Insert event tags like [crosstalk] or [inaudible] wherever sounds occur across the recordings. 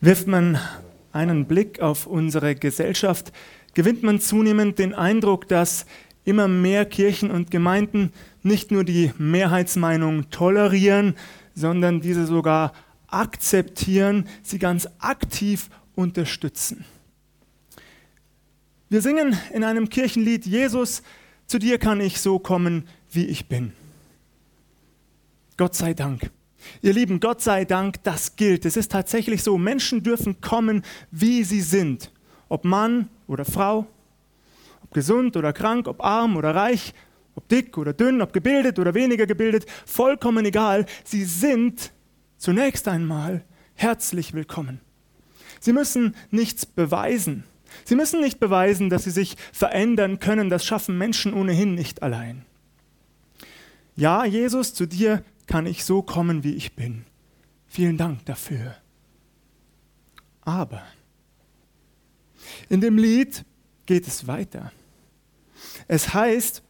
Wirft man einen Blick auf unsere Gesellschaft, gewinnt man zunehmend den Eindruck, dass immer mehr Kirchen und Gemeinden nicht nur die Mehrheitsmeinung tolerieren, sondern diese sogar akzeptieren, sie ganz aktiv unterstützen. Wir singen in einem Kirchenlied, Jesus, zu dir kann ich so kommen, wie ich bin. Gott sei Dank. Ihr Lieben, Gott sei Dank, das gilt. Es ist tatsächlich so, Menschen dürfen kommen, wie sie sind. Ob Mann oder Frau, ob gesund oder krank, ob arm oder reich, ob dick oder dünn, ob gebildet oder weniger gebildet, vollkommen egal. Sie sind zunächst einmal herzlich willkommen. Sie müssen nichts beweisen. Sie müssen nicht beweisen, dass sie sich verändern können. Das schaffen Menschen ohnehin nicht allein. Ja, Jesus, zu dir kann ich so kommen, wie ich bin. Vielen Dank dafür. Aber in dem Lied geht es weiter. Es heißt,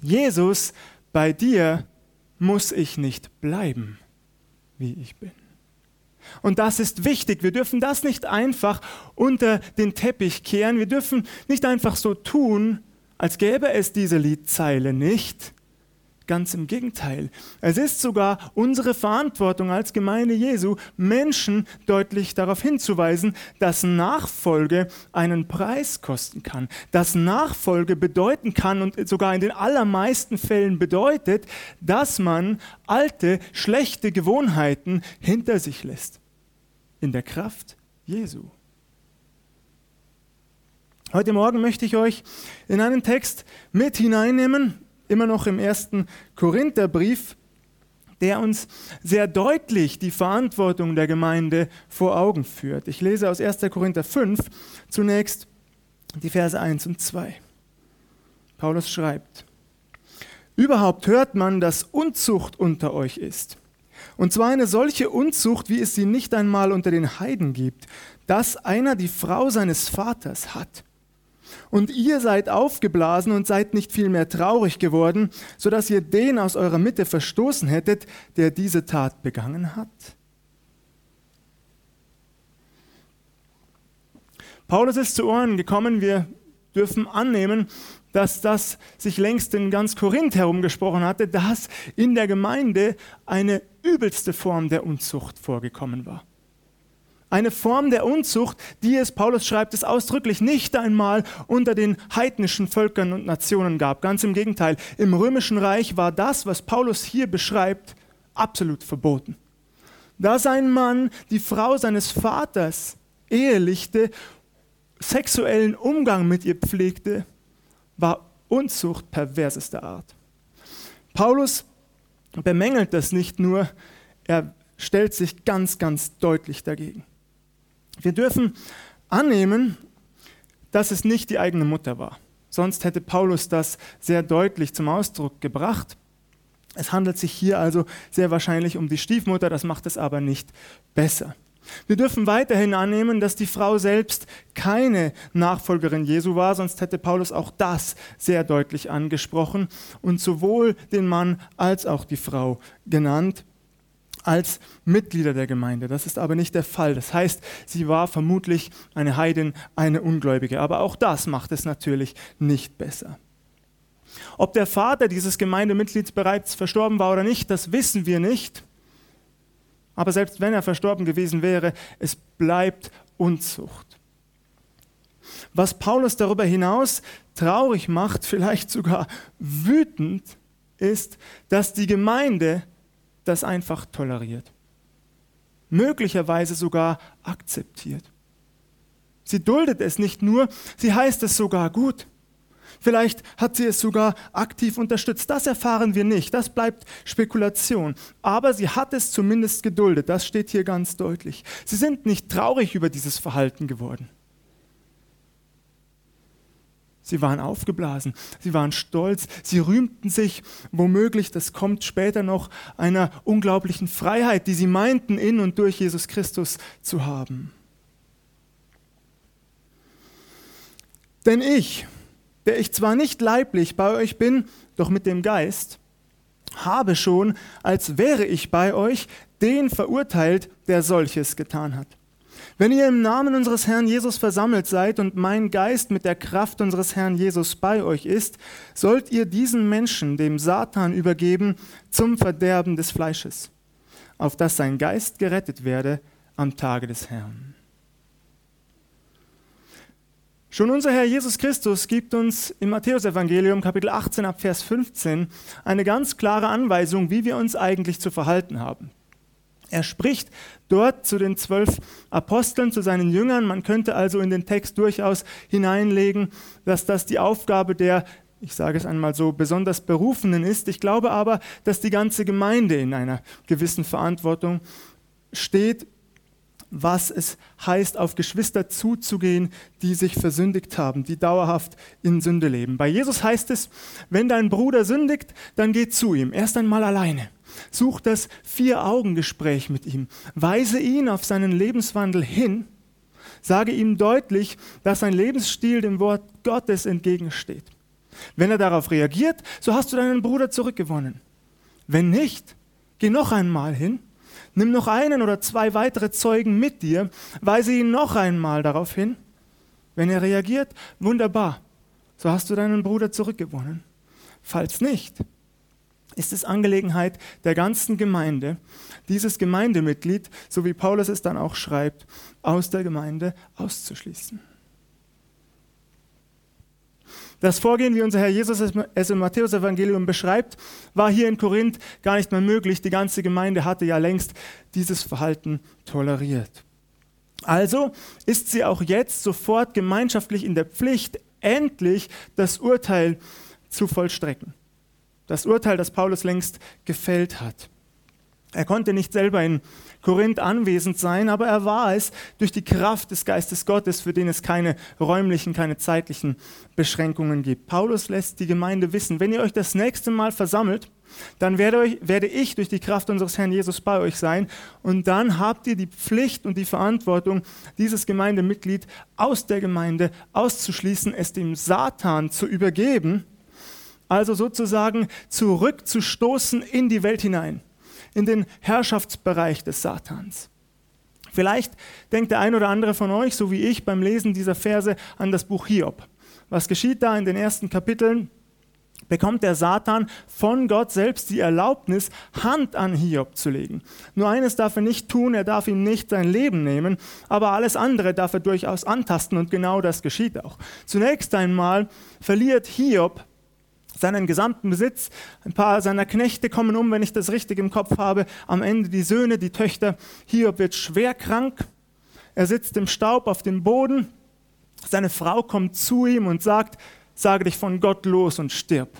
Jesus, bei dir muss ich nicht bleiben, wie ich bin. Und das ist wichtig. Wir dürfen das nicht einfach unter den Teppich kehren. Wir dürfen nicht einfach so tun, als gäbe es diese Liedzeile nicht, Ganz im Gegenteil. Es ist sogar unsere Verantwortung als Gemeinde Jesu, Menschen deutlich darauf hinzuweisen, dass Nachfolge einen Preis kosten kann, dass Nachfolge bedeuten kann und sogar in den allermeisten Fällen bedeutet, dass man alte, schlechte Gewohnheiten hinter sich lässt. In der Kraft Jesu. Heute Morgen möchte ich euch in einen Text mit hineinnehmen, immer noch im ersten Korintherbrief, der uns sehr deutlich die Verantwortung der Gemeinde vor Augen führt. Ich lese aus 1. Korinther 5 zunächst die Verse 1 und 2. Paulus schreibt, Überhaupt hört man, dass Unzucht unter euch ist. Und zwar eine solche Unzucht, wie es sie nicht einmal unter den Heiden gibt, dass einer die Frau seines Vaters hat und ihr seid aufgeblasen und seid nicht viel mehr traurig geworden, so dass ihr den aus eurer Mitte verstoßen hättet, der diese Tat begangen hat? Paulus ist zu Ohren gekommen, wir dürfen annehmen, dass das sich längst in ganz Korinth herumgesprochen hatte, dass in der Gemeinde eine übelste Form der Unzucht vorgekommen war. Eine Form der Unzucht, die es, Paulus schreibt es ausdrücklich, nicht einmal unter den heidnischen Völkern und Nationen gab. Ganz im Gegenteil, im römischen Reich war das, was Paulus hier beschreibt, absolut verboten. Dass ein Mann die Frau seines Vaters ehelichte, sexuellen Umgang mit ihr pflegte, war Unzucht perversester Art. Paulus bemängelt das nicht nur, er stellt sich ganz, ganz deutlich dagegen. Wir dürfen annehmen, dass es nicht die eigene Mutter war. Sonst hätte Paulus das sehr deutlich zum Ausdruck gebracht. Es handelt sich hier also sehr wahrscheinlich um die Stiefmutter, das macht es aber nicht besser. Wir dürfen weiterhin annehmen, dass die Frau selbst keine Nachfolgerin Jesu war, sonst hätte Paulus auch das sehr deutlich angesprochen und sowohl den Mann als auch die Frau genannt als Mitglieder der Gemeinde. Das ist aber nicht der Fall. Das heißt, sie war vermutlich eine Heidin, eine Ungläubige. Aber auch das macht es natürlich nicht besser. Ob der Vater dieses Gemeindemitglieds bereits verstorben war oder nicht, das wissen wir nicht. Aber selbst wenn er verstorben gewesen wäre, es bleibt Unzucht. Was Paulus darüber hinaus traurig macht, [laughs] vielleicht sogar wütend, ist, dass die Gemeinde das einfach toleriert. Möglicherweise sogar akzeptiert. Sie duldet es nicht nur, sie heißt es sogar gut. Vielleicht hat sie es sogar aktiv unterstützt. Das erfahren wir nicht, das bleibt Spekulation. Aber sie hat es zumindest geduldet, das steht hier ganz deutlich. Sie sind nicht traurig über dieses Verhalten geworden. Sie waren aufgeblasen, sie waren stolz, sie rühmten sich womöglich, das kommt später noch, einer unglaublichen Freiheit, die sie meinten, in und durch Jesus Christus zu haben. Denn ich, der ich zwar nicht leiblich bei euch bin, doch mit dem Geist, habe schon, als wäre ich bei euch, den verurteilt, der solches getan hat. Wenn ihr im Namen unseres Herrn Jesus versammelt seid und mein Geist mit der Kraft unseres Herrn Jesus bei euch ist, sollt ihr diesen Menschen dem Satan übergeben zum Verderben des Fleisches, auf dass sein Geist gerettet werde am Tage des Herrn. Schon unser Herr Jesus Christus gibt uns im Matthäusevangelium Kapitel 18 ab Vers 15 eine ganz klare Anweisung, wie wir uns eigentlich zu verhalten haben. Er spricht dort zu den zwölf Aposteln, zu seinen Jüngern. Man könnte also in den Text durchaus hineinlegen, dass das die Aufgabe der, ich sage es einmal so, besonders Berufenen ist. Ich glaube aber, dass die ganze Gemeinde in einer gewissen Verantwortung steht, was es heißt, auf Geschwister zuzugehen, die sich versündigt haben, die dauerhaft in Sünde leben. Bei Jesus heißt es, wenn dein Bruder sündigt, dann geh zu ihm, erst einmal alleine. Such das Vier-Augen-Gespräch mit ihm. Weise ihn auf seinen Lebenswandel hin. Sage ihm deutlich, dass sein Lebensstil dem Wort Gottes entgegensteht. Wenn er darauf reagiert, so hast du deinen Bruder zurückgewonnen. Wenn nicht, geh noch einmal hin, nimm noch einen oder zwei weitere Zeugen mit dir, weise ihn noch einmal darauf hin. Wenn er reagiert, wunderbar, so hast du deinen Bruder zurückgewonnen. Falls nicht, ist es Angelegenheit der ganzen Gemeinde, dieses Gemeindemitglied, so wie Paulus es dann auch schreibt, aus der Gemeinde auszuschließen. Das Vorgehen, wie unser Herr Jesus es im Matthäus-Evangelium beschreibt, war hier in Korinth gar nicht mehr möglich. Die ganze Gemeinde hatte ja längst dieses Verhalten toleriert. Also ist sie auch jetzt sofort gemeinschaftlich in der Pflicht, endlich das Urteil zu vollstrecken. Das Urteil, das Paulus längst gefällt hat. Er konnte nicht selber in Korinth anwesend sein, aber er war es durch die Kraft des Geistes Gottes, für den es keine räumlichen, keine zeitlichen Beschränkungen gibt. Paulus lässt die Gemeinde wissen, wenn ihr euch das nächste Mal versammelt, dann werde, euch, werde ich durch die Kraft unseres Herrn Jesus bei euch sein und dann habt ihr die Pflicht und die Verantwortung, dieses Gemeindemitglied aus der Gemeinde auszuschließen, es dem Satan zu übergeben also sozusagen zurückzustoßen in die Welt hinein, in den Herrschaftsbereich des Satans. Vielleicht denkt der ein oder andere von euch, so wie ich, beim Lesen dieser Verse an das Buch Hiob. Was geschieht da in den ersten Kapiteln? bekommt der Satan von Gott selbst die Erlaubnis, Hand an Hiob zu legen. Nur eines darf er nicht tun, er darf ihm nicht sein Leben nehmen, aber alles andere darf er durchaus antasten und genau das geschieht auch. Zunächst einmal verliert Hiob seinen gesamten Besitz. Ein paar seiner Knechte kommen um, wenn ich das richtig im Kopf habe. Am Ende die Söhne, die Töchter. Hiob wird schwer krank. Er sitzt im Staub auf dem Boden. Seine Frau kommt zu ihm und sagt, sage dich von Gott los und stirb.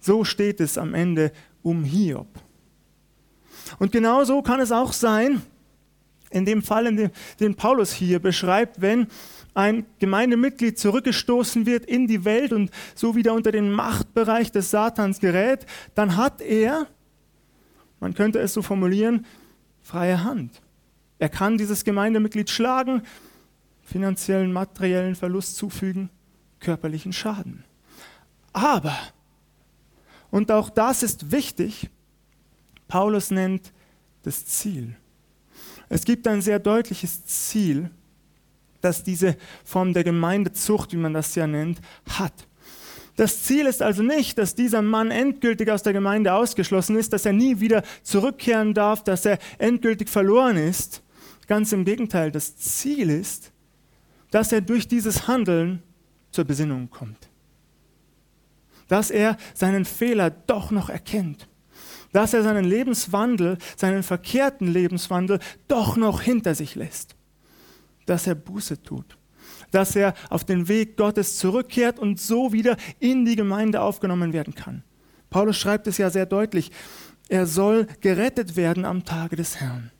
So steht es am Ende um Hiob. Und genau so kann es auch sein, in dem Fall, in dem, den Paulus hier beschreibt, wenn ein Gemeindemitglied zurückgestoßen wird in die Welt und so wieder unter den Machtbereich des Satans gerät, dann hat er, man könnte es so formulieren, freie Hand. Er kann dieses Gemeindemitglied schlagen, finanziellen, materiellen Verlust zufügen, körperlichen Schaden. Aber, und auch das ist wichtig, Paulus nennt das Ziel. Es gibt ein sehr deutliches Ziel, das diese Form der Gemeindezucht, wie man das ja nennt, hat. Das Ziel ist also nicht, dass dieser Mann endgültig aus der Gemeinde ausgeschlossen ist, dass er nie wieder zurückkehren darf, dass er endgültig verloren ist. Ganz im Gegenteil, das Ziel ist, dass er durch dieses Handeln zur Besinnung kommt. Dass er seinen Fehler doch noch erkennt. Dass er seinen Lebenswandel, seinen verkehrten Lebenswandel doch noch hinter sich lässt dass er Buße tut, dass er auf den Weg Gottes zurückkehrt und so wieder in die Gemeinde aufgenommen werden kann. Paulus schreibt es ja sehr deutlich, er soll gerettet werden am Tage des Herrn.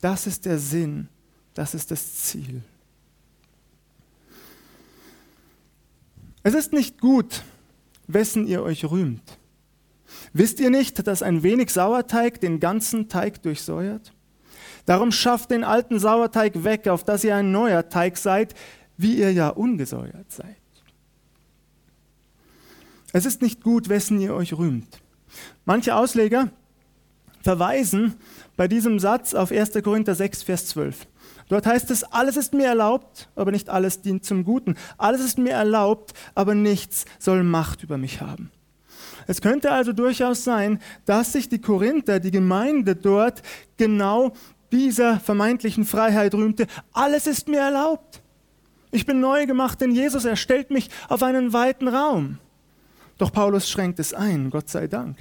Das ist der Sinn, das ist das Ziel. Es ist nicht gut, wessen ihr euch rühmt. Wisst ihr nicht, dass ein wenig Sauerteig den ganzen Teig durchsäuert? Darum schafft den alten Sauerteig weg, auf dass ihr ein neuer Teig seid, wie ihr ja ungesäuert seid. Es ist nicht gut, wessen ihr euch rühmt. Manche Ausleger verweisen bei diesem Satz auf 1. Korinther 6, Vers 12. Dort heißt es, alles ist mir erlaubt, aber nicht alles dient zum Guten. Alles ist mir erlaubt, aber nichts soll Macht über mich haben. Es könnte also durchaus sein, dass sich die Korinther, die Gemeinde dort, genau dieser vermeintlichen Freiheit rühmte. Alles ist mir erlaubt. Ich bin neu gemacht in Jesus, er stellt mich auf einen weiten Raum. Doch Paulus schränkt es ein, Gott sei Dank.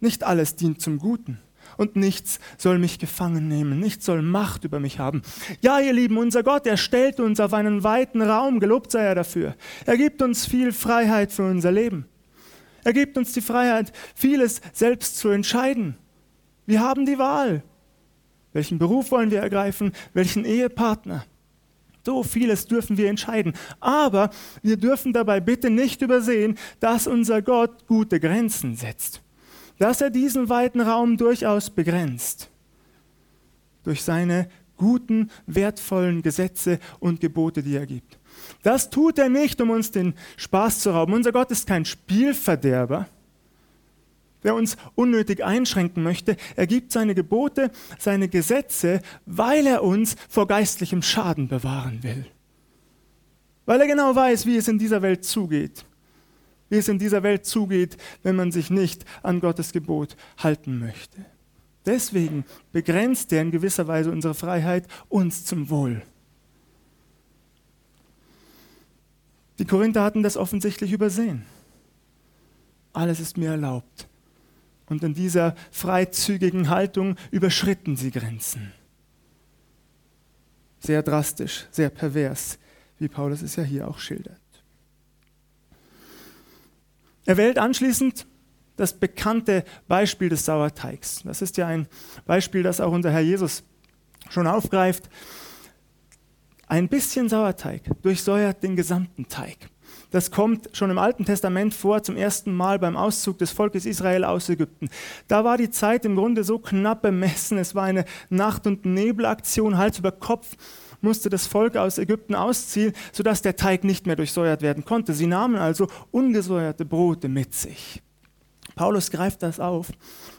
Nicht alles dient zum Guten und nichts soll mich gefangen nehmen, nichts soll Macht über mich haben. Ja, ihr Lieben, unser Gott, er stellt uns auf einen weiten Raum, gelobt sei er dafür. Er gibt uns viel Freiheit für unser Leben. Er gibt uns die Freiheit, vieles selbst zu entscheiden. Wir haben die Wahl. Welchen Beruf wollen wir ergreifen? Welchen Ehepartner? So vieles dürfen wir entscheiden. Aber wir dürfen dabei bitte nicht übersehen, dass unser Gott gute Grenzen setzt dass er diesen weiten Raum durchaus begrenzt durch seine guten, wertvollen Gesetze und Gebote, die er gibt. Das tut er nicht, um uns den Spaß zu rauben. Unser Gott ist kein Spielverderber, der uns unnötig einschränken möchte. Er gibt seine Gebote, seine Gesetze, weil er uns vor geistlichem Schaden bewahren will. Weil er genau weiß, wie es in dieser Welt zugeht wie es in dieser Welt zugeht, wenn man sich nicht an Gottes Gebot halten möchte. Deswegen begrenzt er in gewisser Weise unsere Freiheit uns zum Wohl. Die Korinther hatten das offensichtlich übersehen. Alles ist mir erlaubt. Und in dieser freizügigen Haltung überschritten sie Grenzen. Sehr drastisch, sehr pervers, wie Paulus es ja hier auch schildert. Er wählt anschließend das bekannte Beispiel des Sauerteigs. Das ist ja ein Beispiel, das auch unser Herr Jesus schon aufgreift. Ein bisschen Sauerteig durchsäuert den gesamten Teig. Das kommt schon im Alten Testament vor, zum ersten Mal beim Auszug des Volkes Israel aus Ägypten. Da war die Zeit im Grunde so knapp bemessen. Es war eine Nacht- und Nebelaktion, Hals über Kopf musste das Volk aus Ägypten ausziehen, sodass der Teig nicht mehr durchsäuert werden konnte. Sie nahmen also ungesäuerte Brote mit sich. Paulus greift das auf.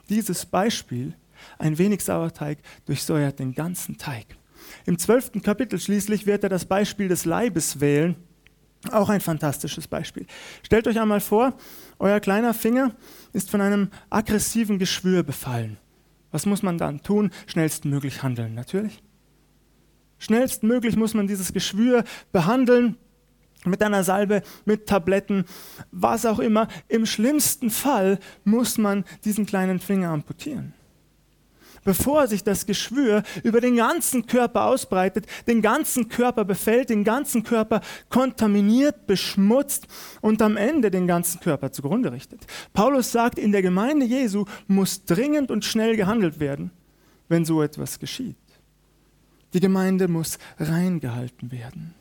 Dieses Beispiel, ein wenig Sauerteig, durchsäuert den ganzen Teig. Im zwölften Kapitel schließlich wird er das Beispiel des Leibes wählen. Auch ein fantastisches Beispiel. Stellt euch einmal vor, euer kleiner Finger ist von einem aggressiven Geschwür befallen. Was muss man dann tun? Schnellstmöglich handeln, natürlich. Schnellstmöglich muss man dieses Geschwür behandeln mit einer Salbe, mit Tabletten, was auch immer. Im schlimmsten Fall muss man diesen kleinen Finger amputieren. Bevor sich das Geschwür über den ganzen Körper ausbreitet, den ganzen Körper befällt, den ganzen Körper kontaminiert, beschmutzt und am Ende den ganzen Körper zugrunde richtet. Paulus sagt, in der Gemeinde Jesu muss dringend und schnell gehandelt werden, wenn so etwas geschieht. Die Gemeinde muss reingehalten werden.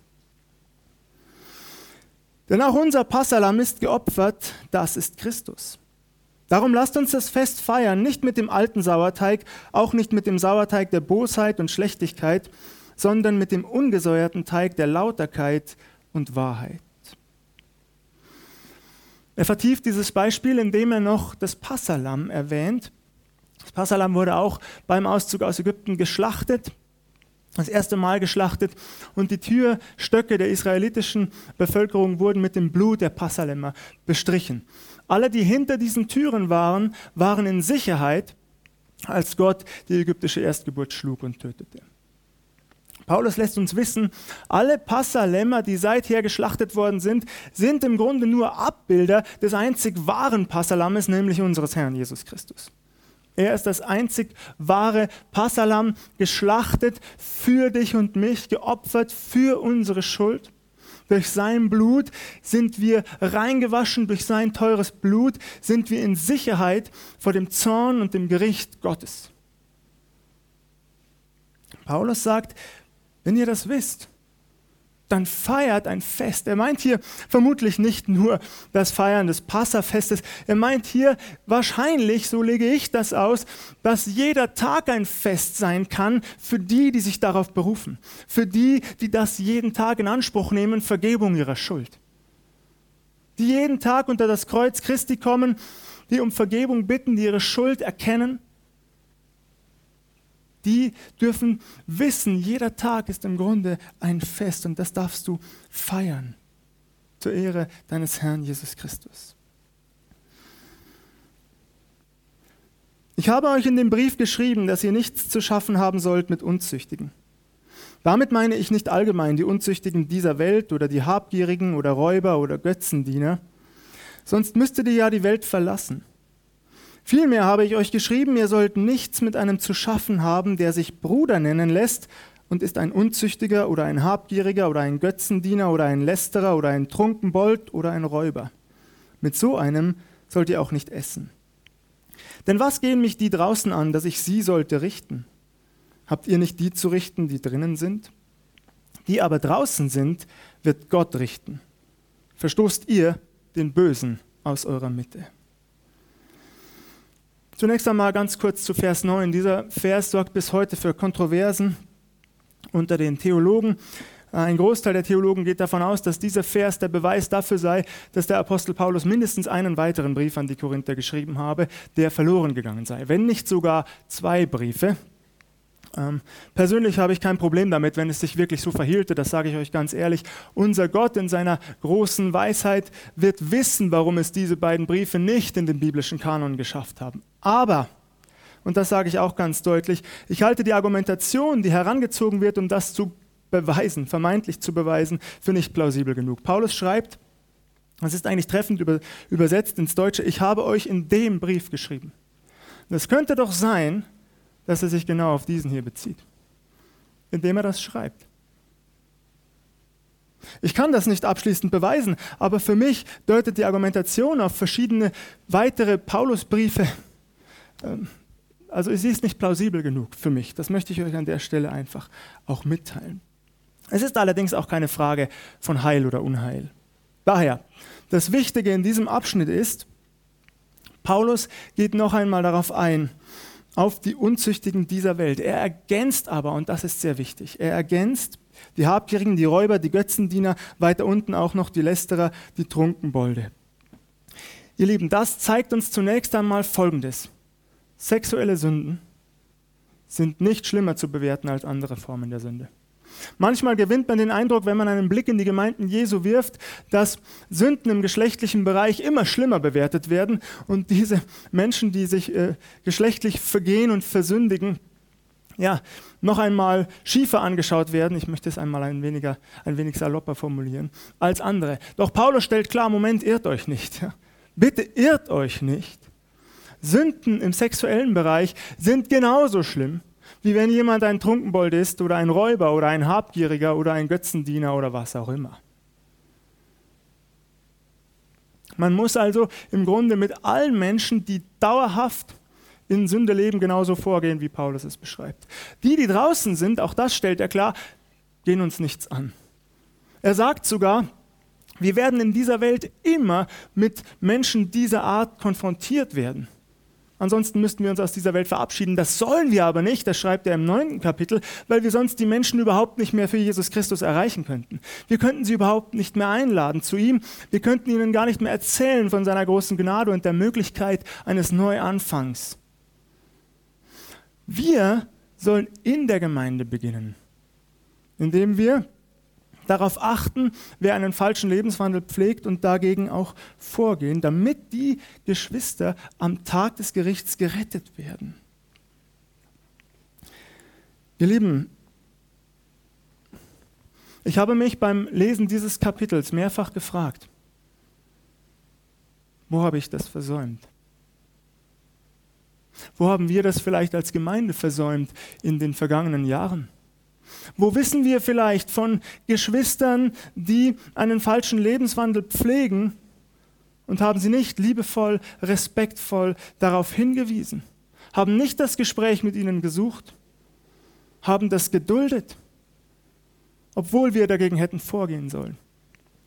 Denn auch unser Passalam ist geopfert, das ist Christus. Darum lasst uns das Fest feiern, nicht mit dem alten Sauerteig, auch nicht mit dem Sauerteig der Bosheit und Schlechtigkeit, sondern mit dem ungesäuerten Teig der Lauterkeit und Wahrheit. Er vertieft dieses Beispiel, indem er noch das Passalam erwähnt. Das Passalam wurde auch beim Auszug aus Ägypten geschlachtet das erste Mal geschlachtet und die Türstöcke der israelitischen Bevölkerung wurden mit dem Blut der Passalemmer bestrichen. Alle, die hinter diesen Türen waren, waren in Sicherheit, als Gott die ägyptische Erstgeburt schlug und tötete. Paulus lässt uns wissen, alle Passalämmer, die seither geschlachtet worden sind, sind im Grunde nur Abbilder des einzig wahren Passalammes, nämlich unseres Herrn Jesus Christus. Er ist das einzig wahre Passalam, geschlachtet für dich und mich, geopfert für unsere Schuld. Durch sein Blut sind wir reingewaschen, durch sein teures Blut sind wir in Sicherheit vor dem Zorn und dem Gericht Gottes. Paulus sagt, wenn ihr das wisst, dann feiert ein Fest. Er meint hier vermutlich nicht nur das Feiern des Passafestes. Er meint hier wahrscheinlich, so lege ich das aus, dass jeder Tag ein Fest sein kann für die, die sich darauf berufen. Für die, die das jeden Tag in Anspruch nehmen, Vergebung ihrer Schuld. Die jeden Tag unter das Kreuz Christi kommen, die um Vergebung bitten, die ihre Schuld erkennen die dürfen wissen, jeder Tag ist im Grunde ein Fest und das darfst du feiern zur Ehre deines Herrn Jesus Christus. Ich habe euch in dem Brief geschrieben, dass ihr nichts zu schaffen haben sollt mit Unzüchtigen. Damit meine ich nicht allgemein die Unzüchtigen dieser Welt oder die Habgierigen oder Räuber oder Götzendiener, sonst müsstet ihr ja die Welt verlassen. Vielmehr habe ich euch geschrieben, ihr sollt nichts mit einem zu schaffen haben, der sich Bruder nennen lässt und ist ein Unzüchtiger oder ein Habgieriger oder ein Götzendiener oder ein Lästerer oder ein Trunkenbold oder ein Räuber. Mit so einem sollt ihr auch nicht essen. Denn was gehen mich die draußen an, dass ich sie sollte richten? Habt ihr nicht die zu richten, die drinnen sind? Die aber draußen sind, wird Gott richten. Verstoßt ihr den Bösen aus eurer Mitte. Zunächst einmal ganz kurz zu Vers 9. Dieser Vers sorgt bis heute für Kontroversen unter den Theologen. Ein Großteil der Theologen geht davon aus, dass dieser Vers der Beweis dafür sei, dass der Apostel Paulus mindestens einen weiteren Brief an die Korinther geschrieben habe, der verloren gegangen sei, wenn nicht sogar zwei Briefe. Ähm, persönlich habe ich kein Problem damit, wenn es sich wirklich so verhielte, das sage ich euch ganz ehrlich. Unser Gott in seiner großen Weisheit wird wissen, warum es diese beiden Briefe nicht in den biblischen Kanon geschafft haben. Aber, und das sage ich auch ganz deutlich, ich halte die Argumentation, die herangezogen wird, um das zu beweisen, vermeintlich zu beweisen, für nicht plausibel genug. Paulus schreibt, das ist eigentlich treffend über, übersetzt ins Deutsche, ich habe euch in dem Brief geschrieben. Das könnte doch sein, dass er sich genau auf diesen hier bezieht, indem er das schreibt. Ich kann das nicht abschließend beweisen, aber für mich deutet die Argumentation auf verschiedene weitere Paulusbriefe. Ähm, also sie ist nicht plausibel genug für mich. Das möchte ich euch an der Stelle einfach auch mitteilen. Es ist allerdings auch keine Frage von Heil oder Unheil. Daher, das Wichtige in diesem Abschnitt ist, Paulus geht noch einmal darauf ein, auf die Unzüchtigen dieser Welt. Er ergänzt aber, und das ist sehr wichtig, er ergänzt die Habgierigen, die Räuber, die Götzendiener, weiter unten auch noch die Lästerer, die Trunkenbolde. Ihr Lieben, das zeigt uns zunächst einmal Folgendes. Sexuelle Sünden sind nicht schlimmer zu bewerten als andere Formen der Sünde. Manchmal gewinnt man den Eindruck, wenn man einen Blick in die Gemeinden Jesu wirft, dass Sünden im geschlechtlichen Bereich immer schlimmer bewertet werden und diese Menschen, die sich äh, geschlechtlich vergehen und versündigen, ja, noch einmal schiefer angeschaut werden, ich möchte es einmal ein, weniger, ein wenig salopper formulieren, als andere. Doch Paulus stellt klar, Moment, irrt euch nicht. Ja. Bitte irrt euch nicht. Sünden im sexuellen Bereich sind genauso schlimm wie wenn jemand ein Trunkenbold ist oder ein Räuber oder ein Habgieriger oder ein Götzendiener oder was auch immer. Man muss also im Grunde mit allen Menschen, die dauerhaft in Sünde leben, genauso vorgehen, wie Paulus es beschreibt. Die, die draußen sind, auch das stellt er klar, gehen uns nichts an. Er sagt sogar, wir werden in dieser Welt immer mit Menschen dieser Art konfrontiert werden. Ansonsten müssten wir uns aus dieser Welt verabschieden. Das sollen wir aber nicht, das schreibt er im neunten Kapitel, weil wir sonst die Menschen überhaupt nicht mehr für Jesus Christus erreichen könnten. Wir könnten sie überhaupt nicht mehr einladen zu ihm. Wir könnten ihnen gar nicht mehr erzählen von seiner großen Gnade und der Möglichkeit eines Neuanfangs. Wir sollen in der Gemeinde beginnen, indem wir darauf achten, wer einen falschen Lebenswandel pflegt und dagegen auch vorgehen, damit die Geschwister am Tag des Gerichts gerettet werden. Ihr Lieben, ich habe mich beim Lesen dieses Kapitels mehrfach gefragt, wo habe ich das versäumt? Wo haben wir das vielleicht als Gemeinde versäumt in den vergangenen Jahren? Wo wissen wir vielleicht von Geschwistern, die einen falschen Lebenswandel pflegen und haben sie nicht liebevoll, respektvoll darauf hingewiesen, haben nicht das Gespräch mit ihnen gesucht, haben das geduldet, obwohl wir dagegen hätten vorgehen sollen.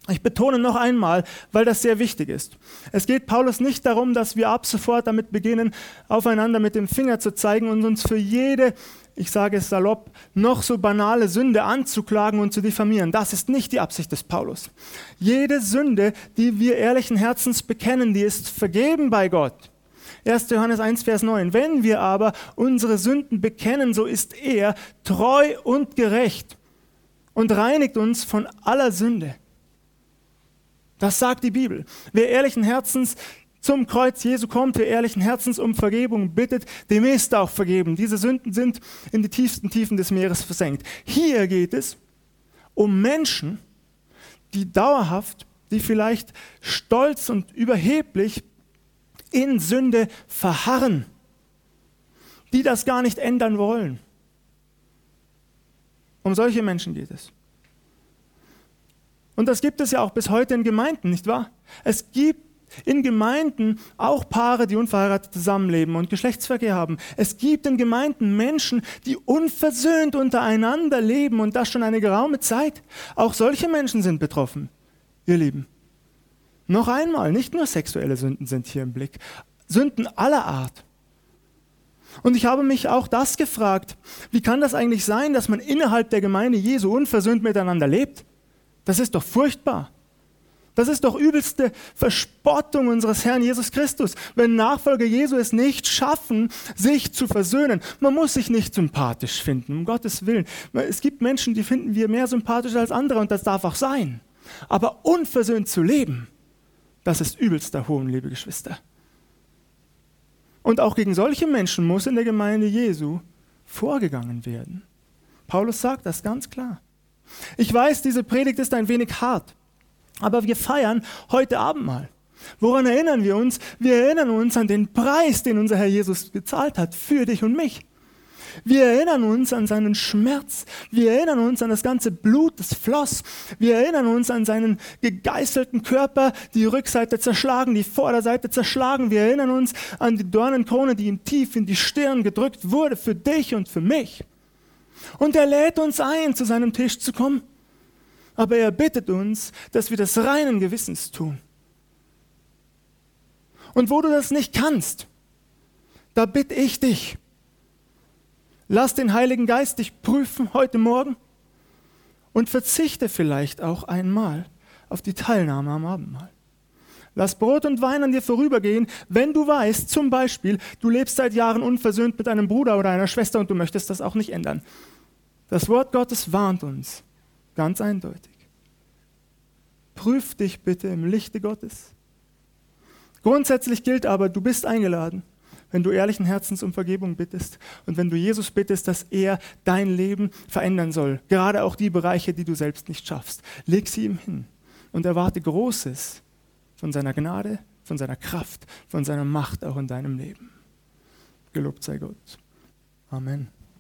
Ich betone noch einmal, weil das sehr wichtig ist. Es geht Paulus nicht darum, dass wir ab sofort damit beginnen, aufeinander mit dem Finger zu zeigen und uns für jede ich sage es salopp, noch so banale Sünde anzuklagen und zu diffamieren. Das ist nicht die Absicht des Paulus. Jede Sünde, die wir ehrlichen Herzens bekennen, die ist vergeben bei Gott. 1. Johannes 1, Vers 9. Wenn wir aber unsere Sünden bekennen, so ist er treu und gerecht und reinigt uns von aller Sünde. Das sagt die Bibel. Wer ehrlichen Herzens zum Kreuz Jesu kommt, wer ehrlichen Herzens um Vergebung bittet, dem ist auch vergeben. Diese Sünden sind in die tiefsten Tiefen des Meeres versenkt. Hier geht es um Menschen, die dauerhaft, die vielleicht stolz und überheblich in Sünde verharren, die das gar nicht ändern wollen. Um solche Menschen geht es. Und das gibt es ja auch bis heute in Gemeinden, nicht wahr? Es gibt in Gemeinden auch Paare, die unverheiratet zusammenleben und Geschlechtsverkehr haben. Es gibt in Gemeinden Menschen, die unversöhnt untereinander leben und das schon eine geraume Zeit. Auch solche Menschen sind betroffen, ihr Lieben. Noch einmal, nicht nur sexuelle Sünden sind hier im Blick, Sünden aller Art. Und ich habe mich auch das gefragt, wie kann das eigentlich sein, dass man innerhalb der Gemeinde Jesu unversöhnt miteinander lebt? Das ist doch furchtbar. Das ist doch übelste Verspottung unseres Herrn Jesus Christus, wenn Nachfolger Jesu es nicht schaffen, sich zu versöhnen. Man muss sich nicht sympathisch finden, um Gottes Willen. Es gibt Menschen, die finden wir mehr sympathisch als andere und das darf auch sein. Aber unversöhnt zu leben, das ist übelster Hohn, liebe Geschwister. Und auch gegen solche Menschen muss in der Gemeinde Jesu vorgegangen werden. Paulus sagt das ganz klar. Ich weiß, diese Predigt ist ein wenig hart. Aber wir feiern heute Abend mal. Woran erinnern wir uns? Wir erinnern uns an den Preis, den unser Herr Jesus gezahlt hat für dich und mich. Wir erinnern uns an seinen Schmerz. Wir erinnern uns an das ganze Blut, das floss. Wir erinnern uns an seinen gegeißelten Körper, die Rückseite zerschlagen, die Vorderseite zerschlagen. Wir erinnern uns an die Dornenkrone, die ihm tief in die Stirn gedrückt wurde für dich und für mich. Und er lädt uns ein, zu seinem Tisch zu kommen aber er bittet uns, dass wir das reinen Gewissens tun. Und wo du das nicht kannst, da bitte ich dich, lass den Heiligen Geist dich prüfen heute Morgen und verzichte vielleicht auch einmal auf die Teilnahme am Abendmahl. Lass Brot und Wein an dir vorübergehen, wenn du weißt, zum Beispiel, du lebst seit Jahren unversöhnt mit einem Bruder oder einer Schwester und du möchtest das auch nicht ändern. Das Wort Gottes warnt uns ganz eindeutig. Prüf dich bitte im Lichte Gottes. Grundsätzlich gilt aber, du bist eingeladen, wenn du ehrlichen Herzens um Vergebung bittest und wenn du Jesus bittest, dass er dein Leben verändern soll. Gerade auch die Bereiche, die du selbst nicht schaffst. Leg sie ihm hin und erwarte Großes von seiner Gnade, von seiner Kraft, von seiner Macht auch in deinem Leben. Gelobt sei Gott. Amen.